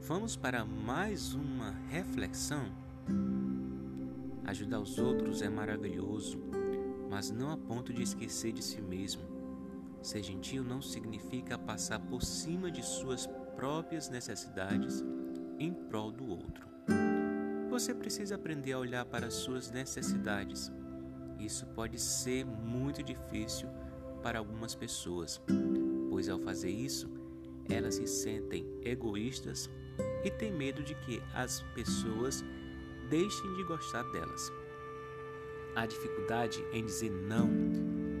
Vamos para mais uma reflexão? Ajudar os outros é maravilhoso, mas não a ponto de esquecer de si mesmo. Ser gentil não significa passar por cima de suas próprias necessidades em prol do outro. Você precisa aprender a olhar para suas necessidades. Isso pode ser muito difícil para algumas pessoas, pois ao fazer isso, elas se sentem egoístas e têm medo de que as pessoas deixem de gostar delas. A dificuldade em dizer não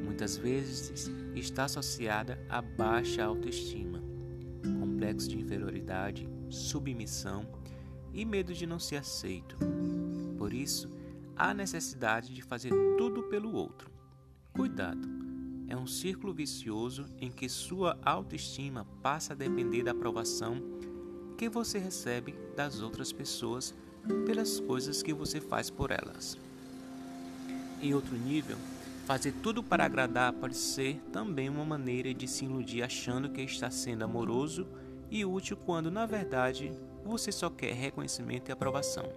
muitas vezes está associada a baixa autoestima, complexo de inferioridade, submissão e medo de não ser aceito. Por isso, há necessidade de fazer tudo pelo outro. Cuidado! É um círculo vicioso em que sua autoestima passa a depender da aprovação que você recebe das outras pessoas pelas coisas que você faz por elas. Em outro nível, fazer tudo para agradar pode ser também uma maneira de se iludir achando que está sendo amoroso e útil quando na verdade você só quer reconhecimento e aprovação.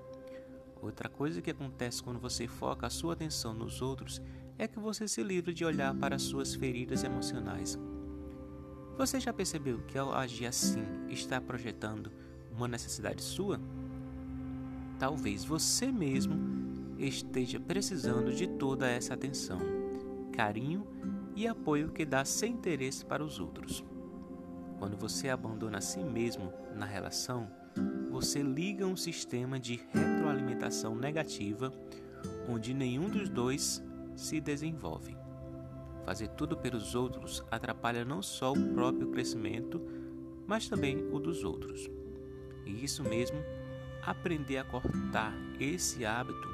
Outra coisa que acontece quando você foca a sua atenção nos outros é que você se livra de olhar para suas feridas emocionais. Você já percebeu que ao agir assim está projetando uma necessidade sua? Talvez você mesmo esteja precisando de toda essa atenção, carinho e apoio que dá sem interesse para os outros. Quando você abandona a si mesmo na relação, você liga um sistema de retroalimentação negativa onde nenhum dos dois se desenvolve. Fazer tudo pelos outros atrapalha não só o próprio crescimento, mas também o dos outros. E isso mesmo aprender a cortar esse hábito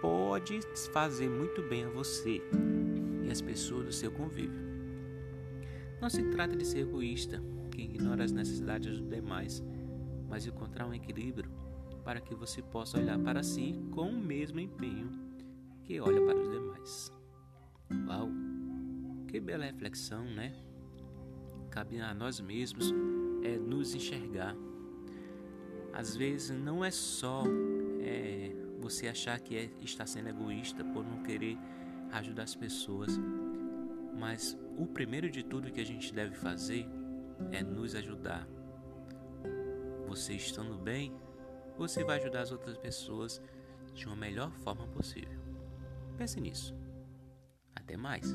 pode fazer muito bem a você e as pessoas do seu convívio. Não se trata de ser egoísta, que ignora as necessidades dos demais, mas encontrar um equilíbrio para que você possa olhar para si com o mesmo empenho que olha para os demais. Uau! Que bela reflexão, né? Cabe a nós mesmos é nos enxergar às vezes não é só é, você achar que é, está sendo egoísta por não querer ajudar as pessoas, mas o primeiro de tudo que a gente deve fazer é nos ajudar. Você estando bem, você vai ajudar as outras pessoas de uma melhor forma possível. Pense nisso. Até mais.